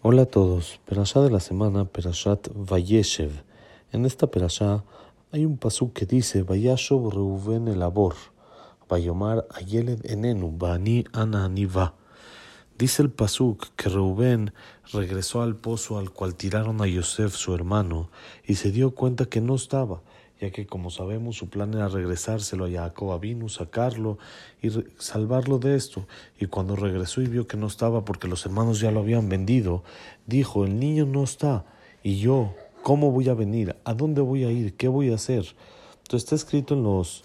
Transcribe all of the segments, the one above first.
Hola a todos, Perashá de la semana, Perashat Vayeshev. En esta Perashá hay un pasú que dice, Vayashov Reuven el Abor, Vayomar Ayeled Enenu, Bani Ana Aniva. Dice el pasuk que Reuben regresó al pozo al cual tiraron a Yosef su hermano y se dio cuenta que no estaba ya que como sabemos su plan era regresárselo a Jacob vino, sacarlo y salvarlo de esto. Y cuando regresó y vio que no estaba porque los hermanos ya lo habían vendido, dijo, el niño no está, y yo, ¿cómo voy a venir? ¿A dónde voy a ir? ¿Qué voy a hacer? Entonces está escrito en los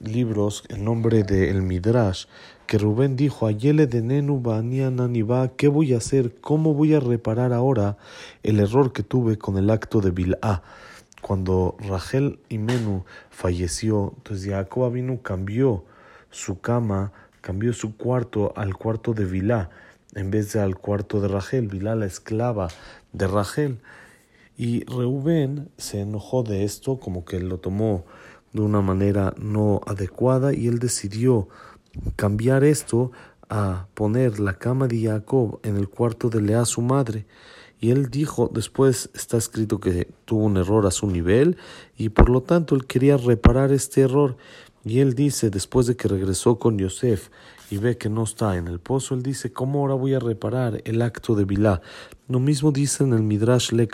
libros el nombre de el Midrash que Rubén dijo Ayele de Nenu Naniba, ¿qué voy a hacer? ¿Cómo voy a reparar ahora el error que tuve con el acto de Bil'a? Cuando Rachel Menú falleció, entonces Jacob Avinu cambió su cama, cambió su cuarto al cuarto de Vilá, en vez de al cuarto de Rachel, Vilá la esclava de Rachel. Y Reuben se enojó de esto, como que lo tomó de una manera no adecuada, y él decidió cambiar esto a poner la cama de Jacob en el cuarto de Lea, su madre. Y él dijo, después está escrito que tuvo un error a su nivel y por lo tanto él quería reparar este error. Y él dice, después de que regresó con Yosef y ve que no está en el pozo, él dice, ¿cómo ahora voy a reparar el acto de Bilá? Lo mismo dice en el Midrash Le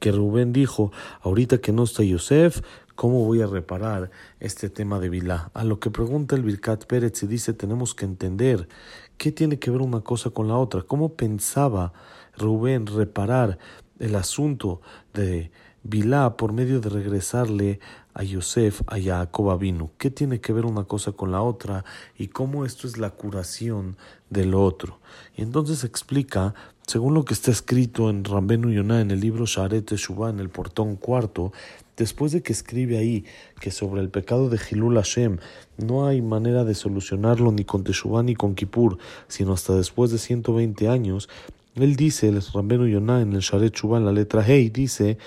que Rubén dijo, ahorita que no está Yosef, ¿cómo voy a reparar este tema de Bilá? A lo que pregunta el Birkat Pérez y dice, tenemos que entender qué tiene que ver una cosa con la otra. ¿Cómo pensaba Rubén reparar el asunto de Bilá por medio de regresarle a Yosef, a Jacob vino. ¿Qué tiene que ver una cosa con la otra y cómo esto es la curación del otro? Y entonces explica, según lo que está escrito en Rambenu Yonah en el libro Sharet Teshuvah en el portón cuarto, después de que escribe ahí que sobre el pecado de Hilul Hashem no hay manera de solucionarlo ni con Teshuvah ni con Kippur, sino hasta después de 120 años, él dice, el Rambenu Yonah en el Sharet Teshuvah en la letra Hey, dice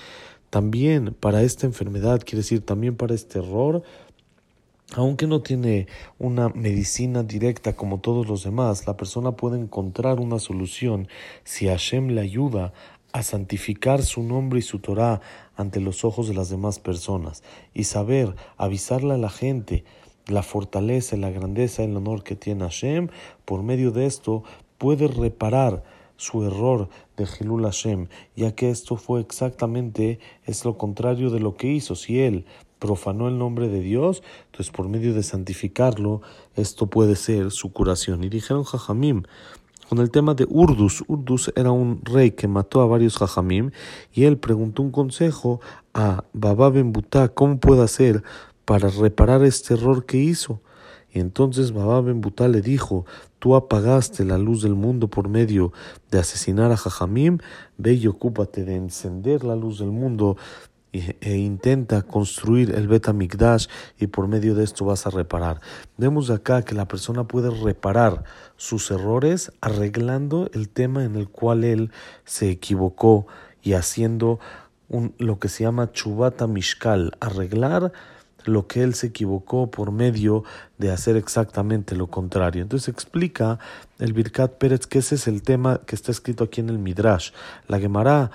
también para esta enfermedad, quiere decir también para este error, aunque no tiene una medicina directa como todos los demás, la persona puede encontrar una solución si Hashem le ayuda a santificar su nombre y su Torah ante los ojos de las demás personas y saber avisarle a la gente la fortaleza, la grandeza, el honor que tiene Hashem, por medio de esto puede reparar su error de Hilul Hashem, ya que esto fue exactamente es lo contrario de lo que hizo. Si él profanó el nombre de Dios, entonces por medio de santificarlo, esto puede ser su curación. Y dijeron Jajamim, con el tema de Urdus. Urdus era un rey que mató a varios Jajamim y él preguntó un consejo a Baba Ben cómo puede hacer para reparar este error que hizo. Y entonces Baba Ben le dijo, tú apagaste la luz del mundo por medio de asesinar a Jajamim, ve y ocúpate de encender la luz del mundo e intenta construir el beta Mikdash y por medio de esto vas a reparar. Vemos acá que la persona puede reparar sus errores arreglando el tema en el cual él se equivocó y haciendo un, lo que se llama chubata mishkal, arreglar lo que él se equivocó por medio de hacer exactamente lo contrario. Entonces explica el Birkat Pérez que ese es el tema que está escrito aquí en el Midrash. La Gemara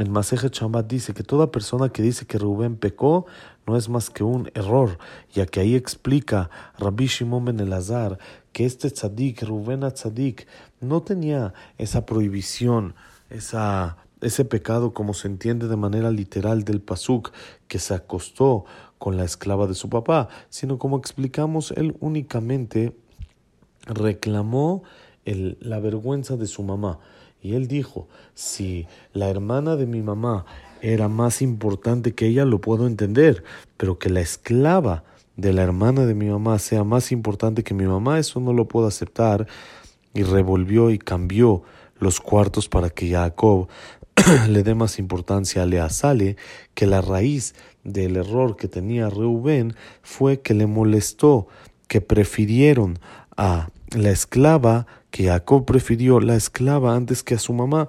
el Maseje Chambat dice que toda persona que dice que Rubén pecó no es más que un error, ya que ahí explica Rabbi Shimon ben Elazar que este tzadik, Rubén tzadik, no tenía esa prohibición, esa ese pecado como se entiende de manera literal del pasuk que se acostó con la esclava de su papá, sino como explicamos, él únicamente reclamó la vergüenza de su mamá. Y él dijo, si la hermana de mi mamá era más importante que ella, lo puedo entender, pero que la esclava de la hermana de mi mamá sea más importante que mi mamá, eso no lo puedo aceptar. Y revolvió y cambió los cuartos para que Jacob le dé más importancia a Lea. Sale que la raíz del error que tenía Reuben fue que le molestó que prefirieron a la esclava, que Jacob prefirió la esclava antes que a su mamá.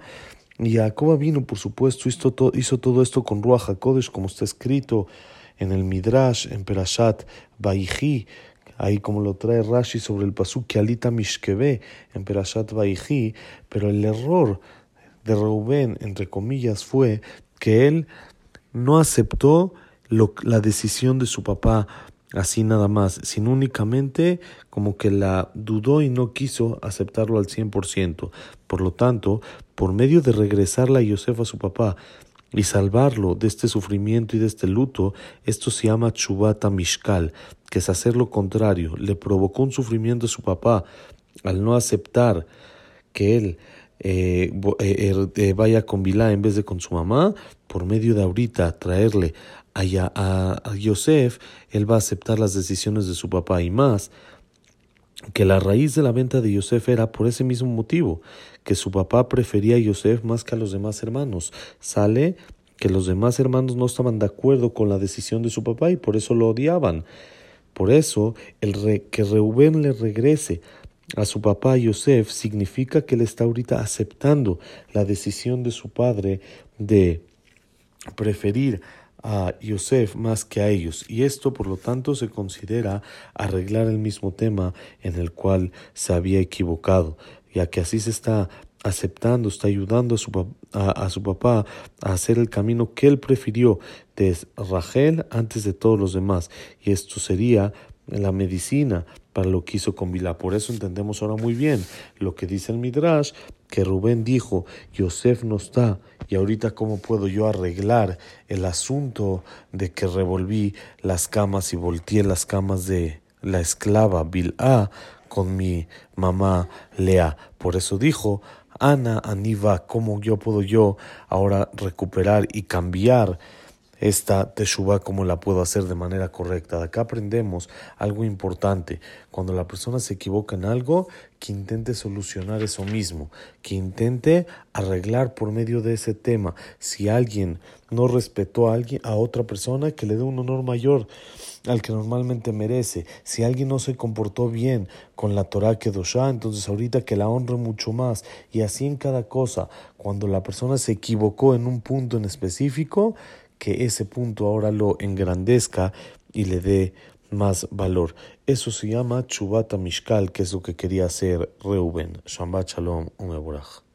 Y Jacob vino, por supuesto, hizo, todo, hizo todo esto con Ruach HaKodesh, como está escrito en el Midrash, en Perashat Baihi, ahí como lo trae Rashi sobre el pasuk que alita mishkebe en Perashat Vaihi, pero el error de Reuben, entre comillas, fue que él no aceptó la decisión de su papá así nada más, sino únicamente como que la dudó y no quiso aceptarlo al 100%. Por lo tanto, por medio de regresarla a Yosef a su papá y salvarlo de este sufrimiento y de este luto, esto se llama chubata mishkal, que es hacer lo contrario. Le provocó un sufrimiento a su papá al no aceptar que él eh, eh, er, eh, vaya con Bilá en vez de con su mamá, por medio de ahorita traerle a, a, a Yosef, él va a aceptar las decisiones de su papá y más que la raíz de la venta de Yosef era por ese mismo motivo, que su papá prefería a Yosef más que a los demás hermanos. Sale que los demás hermanos no estaban de acuerdo con la decisión de su papá y por eso lo odiaban. Por eso, el que Reubén le regrese a su papá Yosef significa que él está ahorita aceptando la decisión de su padre de preferir a Yosef más que a ellos y esto por lo tanto se considera arreglar el mismo tema en el cual se había equivocado ya que así se está aceptando, está ayudando a su, a, su papá a hacer el camino que él prefirió de Rachel antes de todos los demás y esto sería la medicina para lo que hizo con Bilá. Por eso entendemos ahora muy bien lo que dice el Midrash, que Rubén dijo, Yosef no está, y ahorita cómo puedo yo arreglar el asunto de que revolví las camas y volteé las camas de la esclava Bilá con mi mamá Lea. Por eso dijo, Ana, Aniva, ¿cómo yo puedo yo ahora recuperar y cambiar esta teshuva como la puedo hacer de manera correcta. De acá aprendemos algo importante. Cuando la persona se equivoca en algo, que intente solucionar eso mismo, que intente arreglar por medio de ese tema. Si alguien no respetó a alguien, a otra persona, que le dé un honor mayor al que normalmente merece. Si alguien no se comportó bien con la Torah Kedoshá, entonces ahorita que la honre mucho más. Y así en cada cosa, cuando la persona se equivocó en un punto en específico, que ese punto ahora lo engrandezca y le dé más valor. Eso se llama chubata mishkal, que es lo que quería hacer Reuben. Shabbat shalom, un